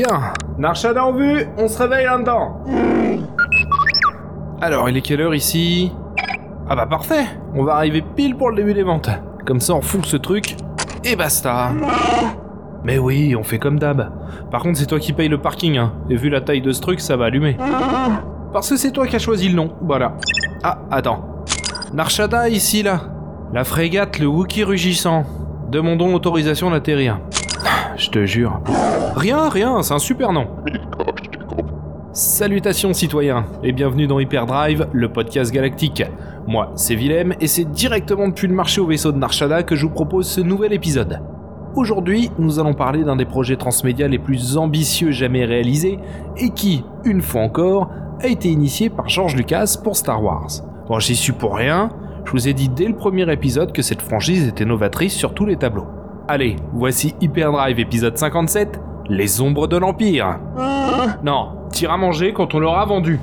Bien, Narshada en vue, on se réveille là-dedans. Alors, il est quelle heure ici? Ah bah parfait, on va arriver pile pour le début des ventes. Comme ça, on fout ce truc et basta. Mais oui, on fait comme d'hab. Par contre, c'est toi qui paye le parking, hein. Et vu la taille de ce truc, ça va allumer. Parce que c'est toi qui as choisi le nom, voilà. Ah, attends. Narshada, ici, là. La frégate, le Wookie rugissant. Demandons l'autorisation d'atterrir. Je te jure. Rien, rien, c'est un super nom. Salutations citoyens, et bienvenue dans Hyperdrive, le podcast galactique. Moi, c'est Willem, et c'est directement depuis le marché au vaisseau de Narshada que je vous propose ce nouvel épisode. Aujourd'hui, nous allons parler d'un des projets transmédia les plus ambitieux jamais réalisés, et qui, une fois encore, a été initié par George Lucas pour Star Wars. Bon, j'y suis pour rien, je vous ai dit dès le premier épisode que cette franchise était novatrice sur tous les tableaux. Allez, voici Hyperdrive épisode 57, Les ombres de l'Empire. Non, tire à manger quand on l'aura vendu.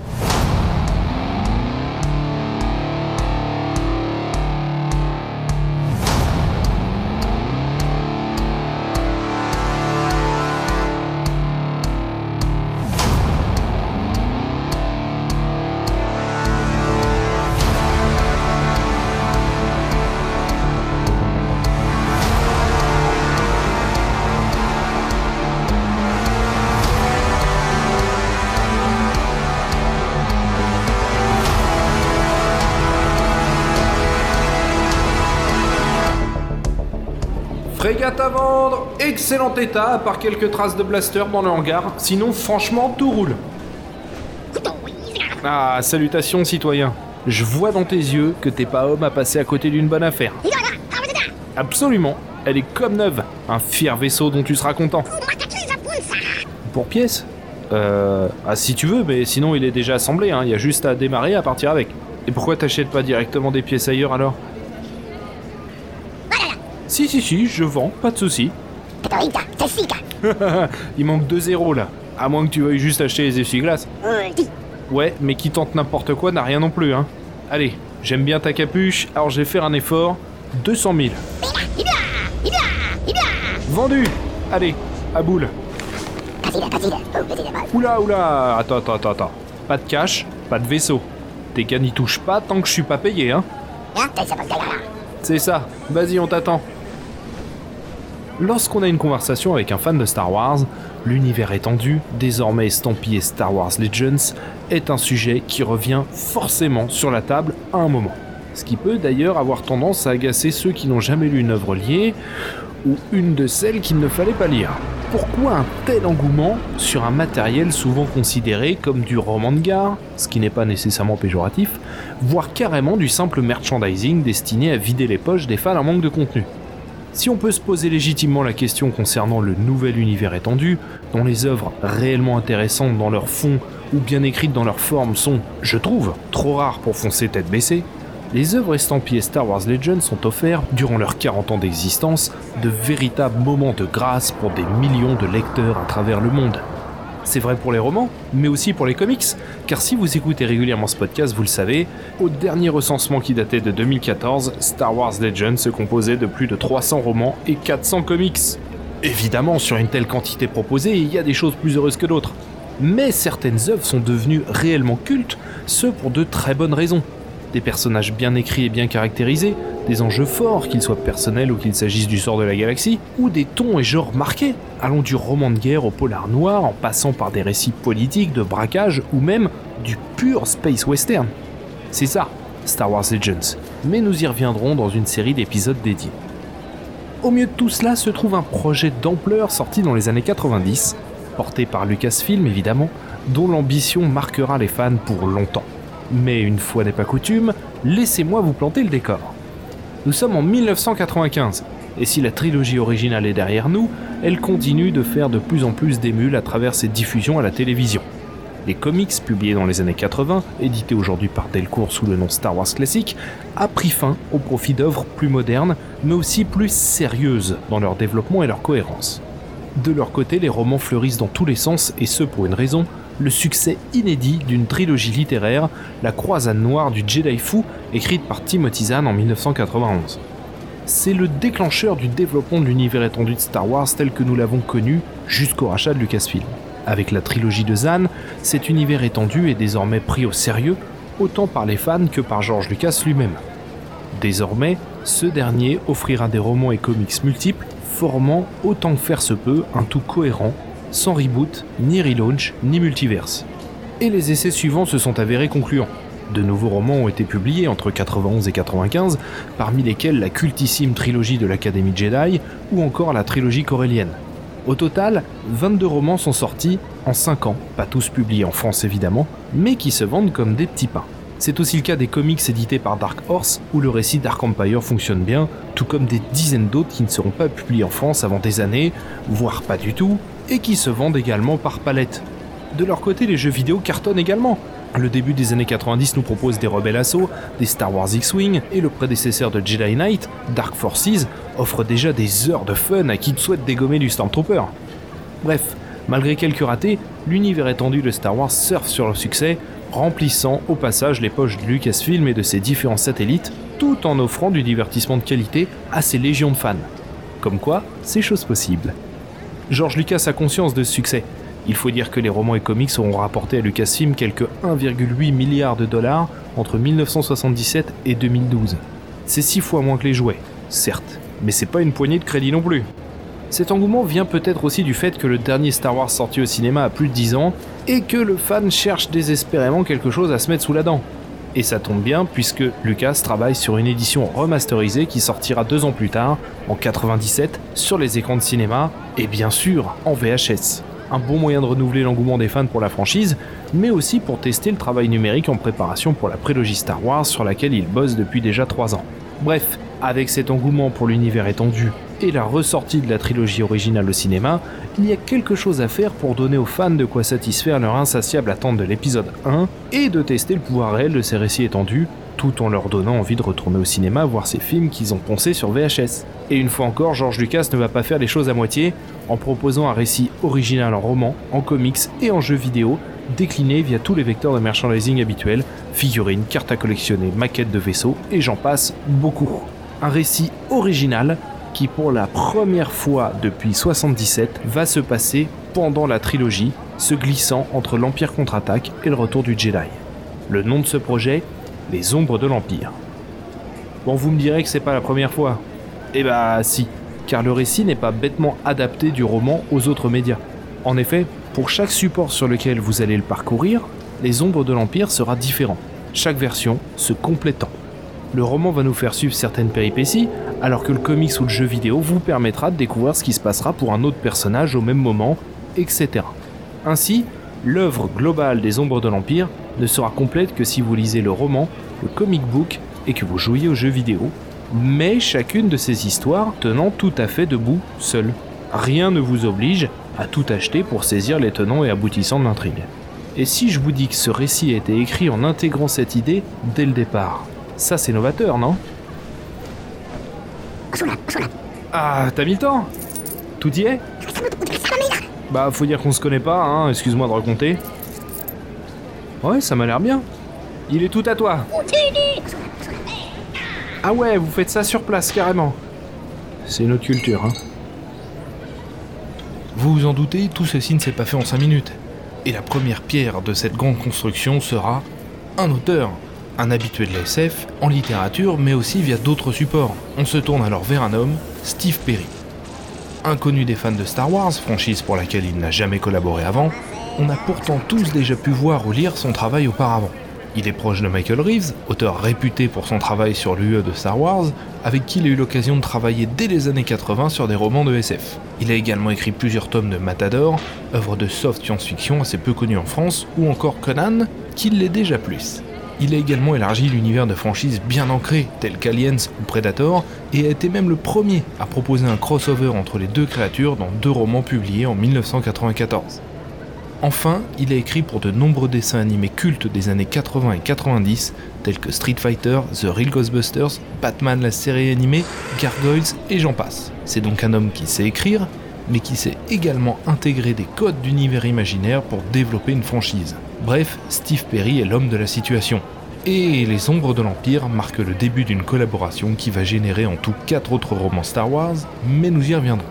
Frégate à vendre, excellent état, à part quelques traces de blaster dans le hangar. Sinon, franchement, tout roule. Ah, salutations, citoyen. Je vois dans tes yeux que t'es pas homme à passer à côté d'une bonne affaire. Absolument, elle est comme neuve. Un fier vaisseau dont tu seras content. Pour pièce Euh. Ah, si tu veux, mais sinon il est déjà assemblé, hein. Il y a juste à démarrer à partir avec. Et pourquoi t'achètes pas directement des pièces ailleurs alors? Si, si, si, je vends, pas de souci. Il manque 2 zéros là. À moins que tu veuilles juste acheter les essuie-glaces. Ouais, mais qui tente n'importe quoi n'a rien non plus, hein. Allez, j'aime bien ta capuche, alors je vais faire un effort. 200 000. Vendu Allez, à boule. Oula, oula Attends, attends, attends, attends. Pas de cash, pas de vaisseau. Tes gars n'y touchent pas tant que je suis pas payé, hein. C'est ça, vas-y, on t'attend. Lorsqu'on a une conversation avec un fan de Star Wars, l'univers étendu, désormais estampillé Star Wars Legends, est un sujet qui revient forcément sur la table à un moment. Ce qui peut d'ailleurs avoir tendance à agacer ceux qui n'ont jamais lu une œuvre liée, ou une de celles qu'il ne fallait pas lire. Pourquoi un tel engouement sur un matériel souvent considéré comme du roman de gare, ce qui n'est pas nécessairement péjoratif, voire carrément du simple merchandising destiné à vider les poches des fans en manque de contenu? Si on peut se poser légitimement la question concernant le nouvel univers étendu, dont les œuvres réellement intéressantes dans leur fond ou bien écrites dans leur forme sont, je trouve, trop rares pour foncer tête baissée, les œuvres estampillées Star Wars Legends sont offertes, durant leurs 40 ans d'existence, de véritables moments de grâce pour des millions de lecteurs à travers le monde. C'est vrai pour les romans, mais aussi pour les comics, car si vous écoutez régulièrement ce podcast, vous le savez, au dernier recensement qui datait de 2014, Star Wars Legends se composait de plus de 300 romans et 400 comics. Évidemment, sur une telle quantité proposée, il y a des choses plus heureuses que d'autres. Mais certaines œuvres sont devenues réellement cultes, ce pour de très bonnes raisons. Des personnages bien écrits et bien caractérisés, des enjeux forts, qu'ils soient personnels ou qu'il s'agisse du sort de la galaxie, ou des tons et genres marqués, allant du roman de guerre au polar noir en passant par des récits politiques, de braquage ou même du pur space western. C'est ça, Star Wars Legends, mais nous y reviendrons dans une série d'épisodes dédiés. Au milieu de tout cela se trouve un projet d'ampleur sorti dans les années 90, porté par Lucasfilm évidemment, dont l'ambition marquera les fans pour longtemps. Mais une fois n'est pas coutume, laissez-moi vous planter le décor. Nous sommes en 1995, et si la trilogie originale est derrière nous, elle continue de faire de plus en plus d'émules à travers ses diffusions à la télévision. Les comics publiés dans les années 80, édités aujourd'hui par Delcourt sous le nom Star Wars Classic, a pris fin au profit d'œuvres plus modernes, mais aussi plus sérieuses dans leur développement et leur cohérence. De leur côté, les romans fleurissent dans tous les sens, et ce pour une raison, le succès inédit d'une trilogie littéraire, La Croisade Noire du Jedi Fou, écrite par Timothy Zahn en 1991. c'est le déclencheur du développement de l'univers étendu de Star Wars tel que nous l'avons connu jusqu'au rachat de Lucasfilm. Avec la trilogie de Zan, cet univers étendu est désormais pris au sérieux, autant par les fans que par George Lucas lui-même. Désormais, ce dernier offrira des romans et comics multiples, formant autant que faire se peut un tout cohérent, sans reboot, ni relaunch, ni multiverse. Et les essais suivants se sont avérés concluants. De nouveaux romans ont été publiés entre 91 et 95, parmi lesquels la cultissime trilogie de l'Académie Jedi ou encore la trilogie corélienne. Au total, 22 romans sont sortis en 5 ans, pas tous publiés en France évidemment, mais qui se vendent comme des petits pains. C'est aussi le cas des comics édités par Dark Horse, où le récit Dark Empire fonctionne bien, tout comme des dizaines d'autres qui ne seront pas publiés en France avant des années, voire pas du tout, et qui se vendent également par palette. De leur côté, les jeux vidéo cartonnent également. Le début des années 90 nous propose des Rebel Assault, des Star Wars X-Wing, et le prédécesseur de Jedi Knight, Dark Forces, offre déjà des heures de fun à qui souhaite dégommer du Stormtrooper. Bref, malgré quelques ratés, l'univers étendu de Star Wars surfe sur le succès, remplissant au passage les poches de Lucasfilm et de ses différents satellites, tout en offrant du divertissement de qualité à ses légions de fans. Comme quoi, c'est chose possible. George Lucas a conscience de ce succès. Il faut dire que les romans et comics auront rapporté à Lucasfilm quelques 1,8 milliard de dollars entre 1977 et 2012. C'est six fois moins que les jouets, certes, mais c'est pas une poignée de crédit non plus. Cet engouement vient peut-être aussi du fait que le dernier Star Wars sorti au cinéma a plus de 10 ans et que le fan cherche désespérément quelque chose à se mettre sous la dent. Et ça tombe bien puisque Lucas travaille sur une édition remasterisée qui sortira deux ans plus tard, en 97, sur les écrans de cinéma et bien sûr en VHS. Un bon moyen de renouveler l'engouement des fans pour la franchise, mais aussi pour tester le travail numérique en préparation pour la prélogie Star Wars sur laquelle il bosse depuis déjà 3 ans. Bref, avec cet engouement pour l'univers étendu et la ressortie de la trilogie originale au cinéma, il y a quelque chose à faire pour donner aux fans de quoi satisfaire leur insatiable attente de l'épisode 1 et de tester le pouvoir réel de ces récits étendus, tout en leur donnant envie de retourner au cinéma voir ces films qu'ils ont poncés sur VHS. Et une fois encore, George Lucas ne va pas faire les choses à moitié en proposant un récit original en roman, en comics et en jeux vidéo, décliné via tous les vecteurs de merchandising habituels, figurines, cartes à collectionner, maquettes de vaisseaux et j'en passe beaucoup. Un récit original qui pour la première fois depuis 77 va se passer pendant la trilogie, se glissant entre l'Empire contre-attaque et le retour du Jedi. Le nom de ce projet, Les Ombres de l'Empire. Bon, vous me direz que c'est pas la première fois. Eh bah si, car le récit n'est pas bêtement adapté du roman aux autres médias. En effet, pour chaque support sur lequel vous allez le parcourir, Les Ombres de l'Empire sera différent, chaque version se complétant. Le roman va nous faire suivre certaines péripéties, alors que le comics ou le jeu vidéo vous permettra de découvrir ce qui se passera pour un autre personnage au même moment, etc. Ainsi, l'œuvre globale des Ombres de l'Empire ne sera complète que si vous lisez le roman, le comic book et que vous jouiez au jeu vidéo, mais chacune de ces histoires tenant tout à fait debout seule. Rien ne vous oblige à tout acheter pour saisir les tenants et aboutissants de l'intrigue. Et si je vous dis que ce récit a été écrit en intégrant cette idée dès le départ? Ça c'est novateur, non Ah, t'as mis le temps Tout y est Bah faut dire qu'on se connaît pas, hein, excuse-moi de raconter. Ouais, ça m'a l'air bien. Il est tout à toi. Ah ouais, vous faites ça sur place carrément. C'est notre culture, hein. Vous vous en doutez, tout ceci ne s'est pas fait en 5 minutes. Et la première pierre de cette grande construction sera un auteur, un habitué de la SF, en littérature, mais aussi via d'autres supports. On se tourne alors vers un homme, Steve Perry. Inconnu des fans de Star Wars, franchise pour laquelle il n'a jamais collaboré avant, on a pourtant tous déjà pu voir ou lire son travail auparavant. Il est proche de Michael Reeves, auteur réputé pour son travail sur l'UE de Star Wars, avec qui il a eu l'occasion de travailler dès les années 80 sur des romans de SF. Il a également écrit plusieurs tomes de Matador, œuvre de soft science-fiction assez peu connue en France, ou encore Conan, qui l'est déjà plus. Il a également élargi l'univers de franchises bien ancrées, telles qu'Aliens ou Predator, et a été même le premier à proposer un crossover entre les deux créatures dans deux romans publiés en 1994. Enfin, il a écrit pour de nombreux dessins animés cultes des années 80 et 90, tels que Street Fighter, The Real Ghostbusters, Batman la série animée, Gargoyles et j'en passe. C'est donc un homme qui sait écrire, mais qui sait également intégrer des codes d'univers imaginaire pour développer une franchise. Bref, Steve Perry est l'homme de la situation. Et Les Ombres de l'Empire marque le début d'une collaboration qui va générer en tout quatre autres romans Star Wars, mais nous y reviendrons.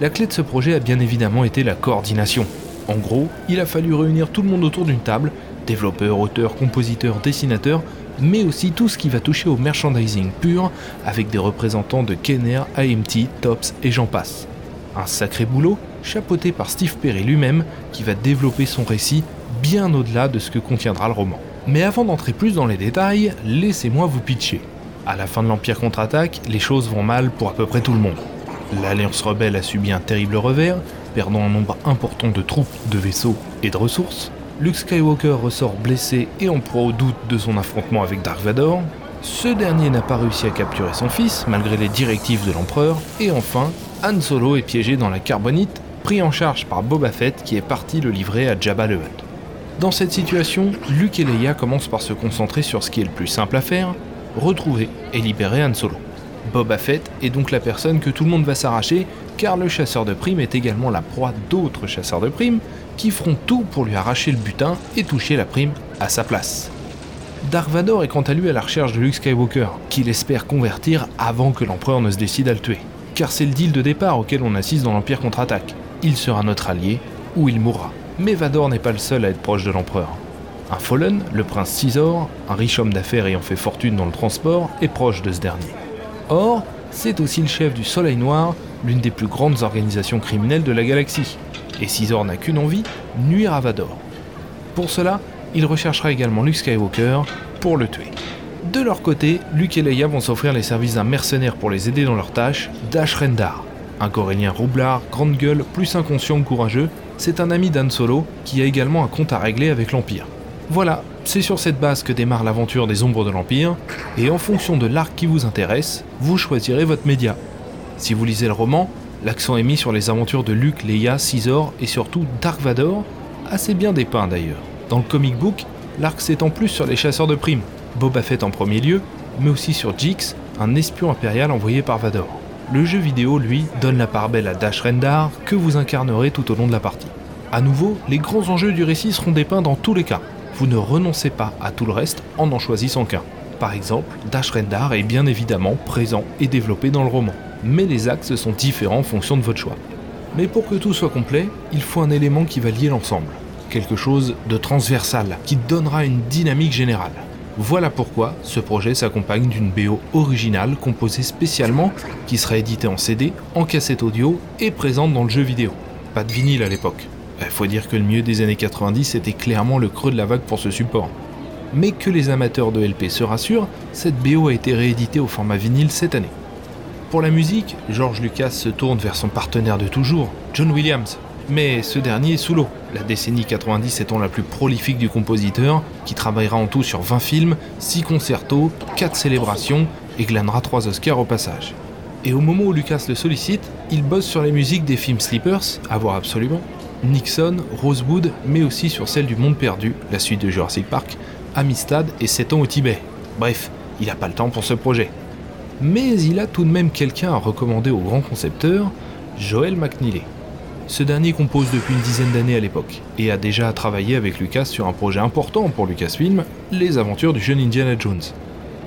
La clé de ce projet a bien évidemment été la coordination. En gros, il a fallu réunir tout le monde autour d'une table, développeurs, auteurs, compositeurs, dessinateurs, mais aussi tout ce qui va toucher au merchandising pur, avec des représentants de Kenner, AMT, Tops et j'en passe. Un sacré boulot, chapeauté par Steve Perry lui-même, qui va développer son récit bien au-delà de ce que contiendra le roman. Mais avant d'entrer plus dans les détails, laissez-moi vous pitcher. À la fin de l'Empire contre-attaque, les choses vont mal pour à peu près tout le monde. L'Alliance rebelle a subi un terrible revers, perdant un nombre important de troupes, de vaisseaux et de ressources. Luke Skywalker ressort blessé et en proie au doute de son affrontement avec Dark Vador. Ce dernier n'a pas réussi à capturer son fils, malgré les directives de l'empereur. Et enfin, Han Solo est piégé dans la carbonite, pris en charge par Boba Fett qui est parti le livrer à Jabba le Hutt. Dans cette situation, Luke et Leia commencent par se concentrer sur ce qui est le plus simple à faire, retrouver et libérer Han Solo. Boba Fett est donc la personne que tout le monde va s'arracher, car le chasseur de primes est également la proie d'autres chasseurs de primes qui feront tout pour lui arracher le butin et toucher la prime à sa place. Dark Vador est quant à lui à la recherche de Luke Skywalker, qu'il espère convertir avant que l'empereur ne se décide à le tuer. Car c'est le deal de départ auquel on assiste dans l'Empire contre-attaque. Il sera notre allié ou il mourra. Mais Vador n'est pas le seul à être proche de l'empereur. Un Fallen, le prince Caesar, un riche homme d'affaires ayant fait fortune dans le transport, est proche de ce dernier. Or, c'est aussi le chef du Soleil Noir, l'une des plus grandes organisations criminelles de la galaxie. Et Caesar n'a qu'une envie, nuire à Vador. Pour cela, il recherchera également Luke Skywalker pour le tuer. De leur côté, Luke et Leia vont s'offrir les services d'un mercenaire pour les aider dans leur tâche, Dash Rendar. Un corélien roublard, grande gueule, plus inconscient que courageux, c'est un ami d'Han Solo qui a également un compte à régler avec l'Empire. Voilà, c'est sur cette base que démarre l'aventure des ombres de l'Empire, et en fonction de l'arc qui vous intéresse, vous choisirez votre média. Si vous lisez le roman, l'accent est mis sur les aventures de Luke, Leia, Caesar et surtout Dark Vador, assez bien dépeint d'ailleurs. Dans le comic book, l'arc s'étend plus sur les chasseurs de primes, Boba Fett en premier lieu, mais aussi sur Jix, un espion impérial envoyé par Vador. Le jeu vidéo, lui, donne la part belle à Dash Rendar, que vous incarnerez tout au long de la partie. A nouveau, les grands enjeux du récit seront dépeints dans tous les cas, vous ne renoncez pas à tout le reste en en choisissant qu'un. Par exemple, Dash Rendar est bien évidemment présent et développé dans le roman, mais les axes sont différents en fonction de votre choix. Mais pour que tout soit complet, il faut un élément qui va lier l'ensemble, quelque chose de transversal, qui donnera une dynamique générale. Voilà pourquoi ce projet s'accompagne d'une BO originale composée spécialement, qui sera éditée en CD, en cassette audio et présente dans le jeu vidéo. Pas de vinyle à l'époque. Il bah, faut dire que le milieu des années 90 était clairement le creux de la vague pour ce support. Mais que les amateurs de LP se rassurent, cette BO a été rééditée au format vinyle cette année. Pour la musique, George Lucas se tourne vers son partenaire de toujours, John Williams. Mais ce dernier est sous l'eau, la décennie 90 étant la plus prolifique du compositeur, qui travaillera en tout sur 20 films, 6 concertos, 4 célébrations et glanera 3 Oscars au passage. Et au moment où Lucas le sollicite, il bosse sur les musiques des films Sleepers, à voir absolument, Nixon, Rosewood, mais aussi sur celle du Monde Perdu, la suite de Jurassic Park, Amistad et 7 ans au Tibet. Bref, il n'a pas le temps pour ce projet. Mais il a tout de même quelqu'un à recommander au grand concepteur, Joel McNeely. Ce dernier compose depuis une dizaine d'années à l'époque et a déjà travaillé avec Lucas sur un projet important pour Lucasfilm, les aventures du jeune Indiana Jones.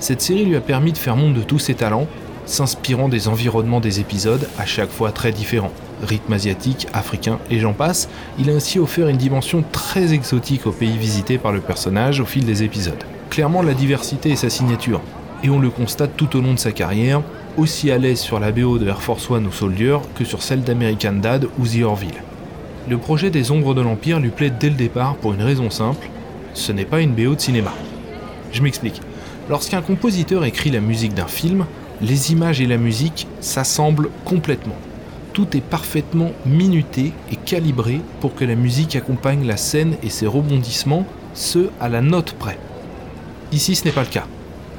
Cette série lui a permis de faire monde de tous ses talents, s'inspirant des environnements des épisodes à chaque fois très différents rythme asiatique, africain et j'en passe, il a ainsi offert une dimension très exotique au pays visité par le personnage au fil des épisodes. Clairement, la diversité est sa signature, et on le constate tout au long de sa carrière, aussi à l'aise sur la BO de Air Force One ou Soldier que sur celle d'American Dad ou The Orville. Le projet des Ombres de l'Empire lui plaît dès le départ pour une raison simple, ce n'est pas une BO de cinéma. Je m'explique. Lorsqu'un compositeur écrit la musique d'un film, les images et la musique s'assemblent complètement tout est parfaitement minuté et calibré pour que la musique accompagne la scène et ses rebondissements, ce à la note près. Ici, ce n'est pas le cas.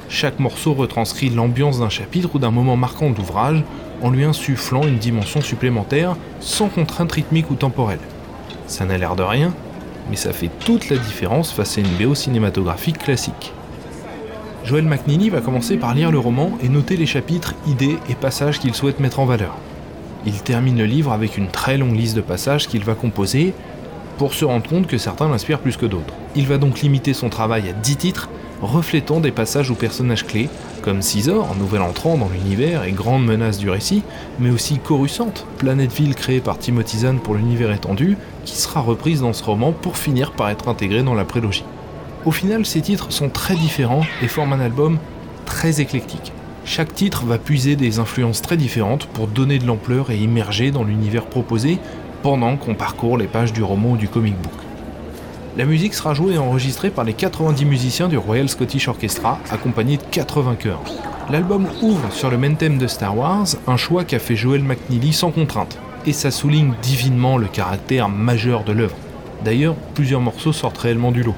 Chaque morceau retranscrit l'ambiance d'un chapitre ou d'un moment marquant de l'ouvrage en lui insufflant une dimension supplémentaire sans contrainte rythmique ou temporelle. Ça n'a l'air de rien, mais ça fait toute la différence face à une BO cinématographique classique. Joel McNeely va commencer par lire le roman et noter les chapitres, idées et passages qu'il souhaite mettre en valeur. Il termine le livre avec une très longue liste de passages qu'il va composer, pour se rendre compte que certains l'inspirent plus que d'autres. Il va donc limiter son travail à 10 titres, reflétant des passages aux personnages clés, comme Caesar, nouvel entrant dans l'univers et grande menace du récit, mais aussi Coruscant, planète ville créée par Timothy Zahn pour l'univers étendu, qui sera reprise dans ce roman pour finir par être intégrée dans la prélogie. Au final, ces titres sont très différents et forment un album très éclectique. Chaque titre va puiser des influences très différentes pour donner de l'ampleur et immerger dans l'univers proposé pendant qu'on parcourt les pages du roman ou du comic book. La musique sera jouée et enregistrée par les 90 musiciens du Royal Scottish Orchestra, accompagnés de 80 chœurs. L'album ouvre sur le main theme de Star Wars, un choix qu'a fait Joel McNeely sans contrainte, et ça souligne divinement le caractère majeur de l'œuvre. D'ailleurs, plusieurs morceaux sortent réellement du lot.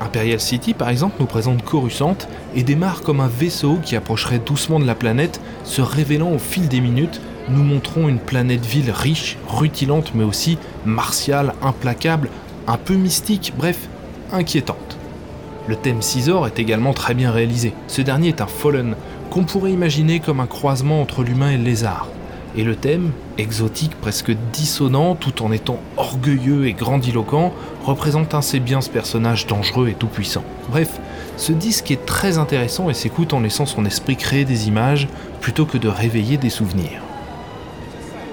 Imperial City, par exemple, nous présente Coruscant et démarre comme un vaisseau qui approcherait doucement de la planète, se révélant au fil des minutes, nous montrons une planète-ville riche, rutilante, mais aussi martiale, implacable, un peu mystique, bref, inquiétante. Le thème Caesar est également très bien réalisé. Ce dernier est un Fallen, qu'on pourrait imaginer comme un croisement entre l'humain et le lézard. Et le thème, exotique, presque dissonant, tout en étant orgueilleux et grandiloquent, représente assez bien ce personnage dangereux et tout-puissant. Bref, ce disque est très intéressant et s'écoute en laissant son esprit créer des images plutôt que de réveiller des souvenirs.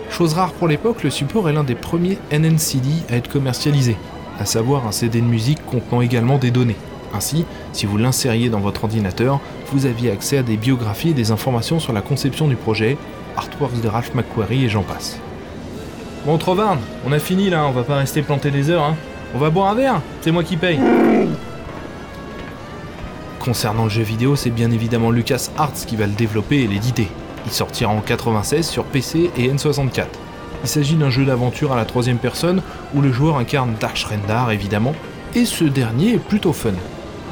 Chose rare pour l'époque, le support est l'un des premiers NNCD à être commercialisé, à savoir un CD de musique contenant également des données. Ainsi, si vous l'insériez dans votre ordinateur, vous aviez accès à des biographies et des informations sur la conception du projet, artworks de Ralph McQuarrie et j'en passe. Bon, Trovarne, on a fini là, on va pas rester planté des heures, hein. On va boire un verre, c'est moi qui paye. Concernant le jeu vidéo, c'est bien évidemment Lucas Arts qui va le développer et l'éditer. Il sortira en 96 sur PC et N64. Il s'agit d'un jeu d'aventure à la troisième personne où le joueur incarne Dark Rendar évidemment, et ce dernier est plutôt fun.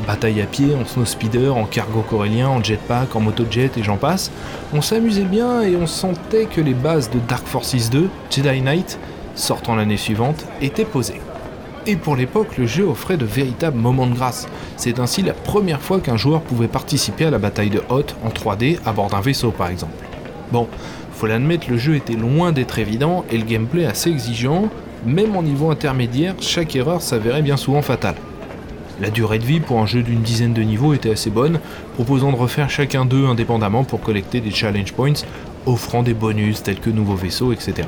Bataille à pied, en snowspeeder, en cargo corélien, en jetpack, en motojet et j'en passe, on s'amusait bien et on sentait que les bases de Dark Forces 2, Jedi Knight, sortant l'année suivante, étaient posées. Et pour l'époque, le jeu offrait de véritables moments de grâce. C'est ainsi la première fois qu'un joueur pouvait participer à la bataille de Hoth en 3D à bord d'un vaisseau par exemple. Bon, faut l'admettre, le jeu était loin d'être évident et le gameplay assez exigeant, même en niveau intermédiaire, chaque erreur s'avérait bien souvent fatale. La durée de vie pour un jeu d'une dizaine de niveaux était assez bonne, proposant de refaire chacun d'eux indépendamment pour collecter des challenge points, offrant des bonus tels que nouveaux vaisseaux, etc.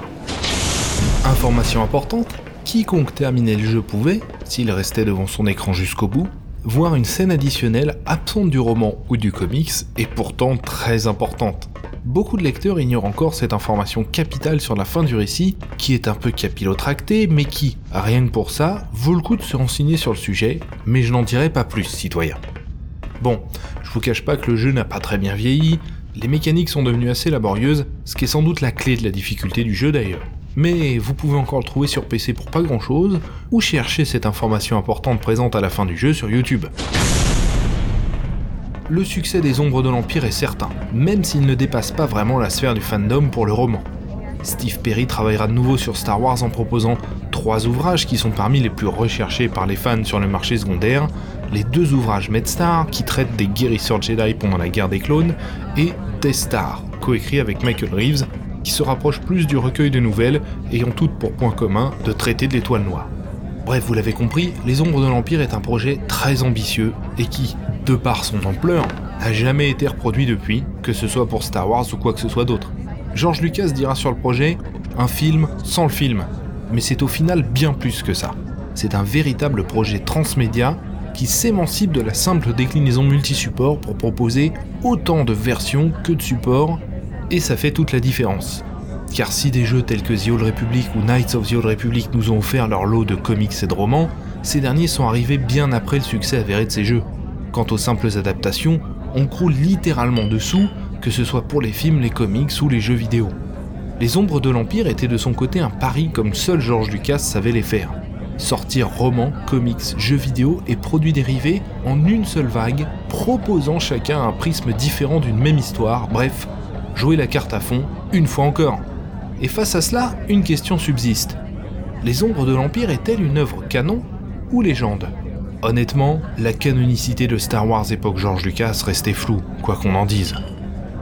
Information importante, quiconque terminait le jeu pouvait, s'il restait devant son écran jusqu'au bout, voir une scène additionnelle absente du roman ou du comics et pourtant très importante. Beaucoup de lecteurs ignorent encore cette information capitale sur la fin du récit, qui est un peu capillotractée, mais qui, rien que pour ça, vaut le coup de se renseigner sur le sujet, mais je n'en dirai pas plus, citoyen. Bon, je vous cache pas que le jeu n'a pas très bien vieilli, les mécaniques sont devenues assez laborieuses, ce qui est sans doute la clé de la difficulté du jeu d'ailleurs mais vous pouvez encore le trouver sur PC pour pas grand chose, ou chercher cette information importante présente à la fin du jeu sur YouTube. Le succès des Ombres de l'Empire est certain, même s'il ne dépasse pas vraiment la sphère du fandom pour le roman. Steve Perry travaillera de nouveau sur Star Wars en proposant trois ouvrages qui sont parmi les plus recherchés par les fans sur le marché secondaire, les deux ouvrages MedStar qui traitent des guérisseurs Jedi pendant la guerre des clones, et Death Star, coécrit avec Michael Reeves, qui se rapproche plus du recueil de nouvelles ayant toutes pour point commun de traiter de l'étoile noire. Bref, vous l'avez compris, Les Ombres de l'Empire est un projet très ambitieux et qui, de par son ampleur, n'a jamais été reproduit depuis, que ce soit pour Star Wars ou quoi que ce soit d'autre. George Lucas dira sur le projet un film sans le film, mais c'est au final bien plus que ça. C'est un véritable projet transmédia qui s'émancipe de la simple déclinaison multi-support pour proposer autant de versions que de supports et ça fait toute la différence. Car si des jeux tels que The Old Republic ou Knights of the Old Republic nous ont offert leur lot de comics et de romans, ces derniers sont arrivés bien après le succès avéré de ces jeux. Quant aux simples adaptations, on croule littéralement dessous, que ce soit pour les films, les comics ou les jeux vidéo. Les Ombres de l'Empire étaient de son côté un pari comme seul George Lucas savait les faire. Sortir romans, comics, jeux vidéo et produits dérivés en une seule vague, proposant chacun un prisme différent d'une même histoire, bref, jouer la carte à fond, une fois encore. Et face à cela, une question subsiste. Les ombres de l'Empire est-elle une œuvre canon ou légende? Honnêtement, la canonicité de Star Wars époque George Lucas restait floue, quoi qu'on en dise.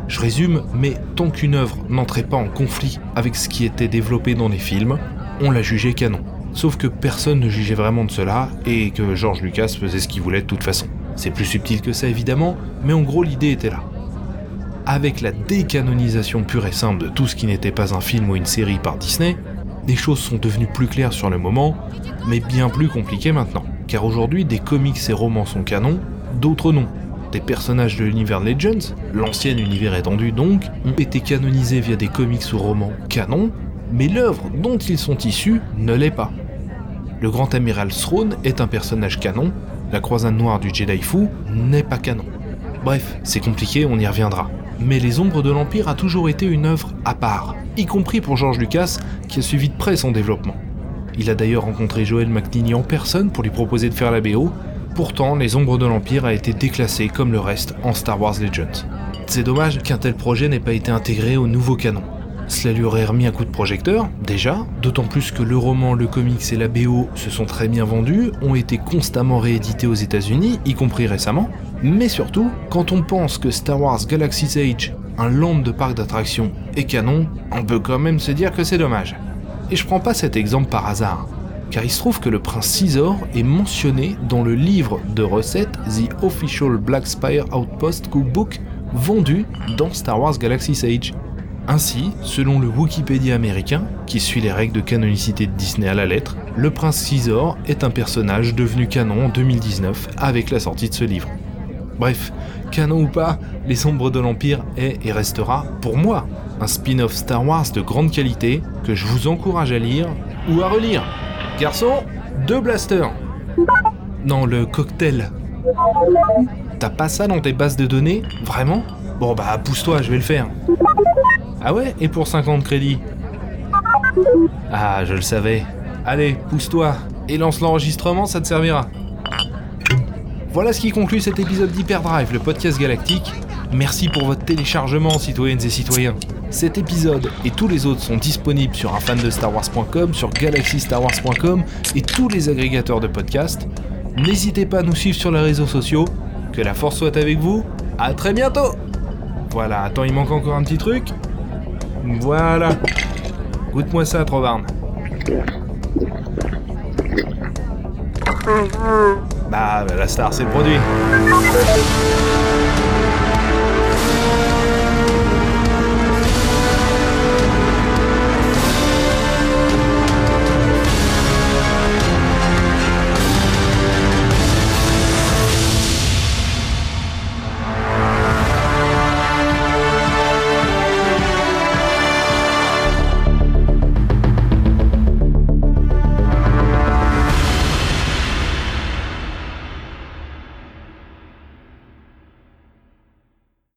Je résume, mais tant qu'une œuvre n'entrait pas en conflit avec ce qui était développé dans les films, on la jugeait canon. Sauf que personne ne jugeait vraiment de cela et que George Lucas faisait ce qu'il voulait de toute façon. C'est plus subtil que ça évidemment, mais en gros l'idée était là. Avec la décanonisation pure et simple de tout ce qui n'était pas un film ou une série par Disney, des choses sont devenues plus claires sur le moment, mais bien plus compliquées maintenant. Car aujourd'hui, des comics et romans sont canons, d'autres non. Des personnages de l'univers Legends, l'ancien univers étendu donc, ont été canonisés via des comics ou romans canons, mais l'œuvre dont ils sont issus ne l'est pas. Le grand amiral Throne est un personnage canon, la croisade noire du Jedi Fu n'est pas canon. Bref, c'est compliqué, on y reviendra. Mais Les Ombres de l'Empire a toujours été une œuvre à part, y compris pour George Lucas, qui a suivi de près son développement. Il a d'ailleurs rencontré Joel McNeely en personne pour lui proposer de faire la BO, pourtant Les Ombres de l'Empire a été déclassé comme le reste en Star Wars Legends. C'est dommage qu'un tel projet n'ait pas été intégré au nouveau canon. Cela lui aurait remis un coup de projecteur, déjà, d'autant plus que le roman, le comics et la BO se sont très bien vendus, ont été constamment réédités aux États-Unis, y compris récemment. Mais surtout, quand on pense que Star Wars Galaxy's Age, un land de parc d'attractions, est canon, on peut quand même se dire que c'est dommage. Et je prends pas cet exemple par hasard, car il se trouve que le prince Caesar est mentionné dans le livre de recettes The Official Black Spire Outpost Cookbook vendu dans Star Wars Galaxy's Age. Ainsi, selon le Wikipédia américain, qui suit les règles de canonicité de Disney à la lettre, le prince Caesar est un personnage devenu canon en 2019 avec la sortie de ce livre. Bref, canon ou pas, Les Ombres de l'Empire est et restera, pour moi, un spin-off Star Wars de grande qualité que je vous encourage à lire ou à relire. Garçon, deux blasters. Non, le cocktail. T'as pas ça dans tes bases de données Vraiment? Bon bah pousse-toi, je vais le faire. Ah ouais? Et pour 50 crédits? Ah, je le savais. Allez, pousse-toi et lance l'enregistrement, ça te servira. Voilà ce qui conclut cet épisode d'Hyperdrive, le podcast galactique. Merci pour votre téléchargement, citoyennes et citoyens. Cet épisode et tous les autres sont disponibles sur unfandestarwars.com, sur galaxystarwars.com et tous les agrégateurs de podcasts. N'hésitez pas à nous suivre sur les réseaux sociaux. Que la force soit avec vous. À très bientôt Voilà, attends, il manque encore un petit truc. Voilà. Goûte-moi ça, Trovarne. Bah, la star, c'est le produit.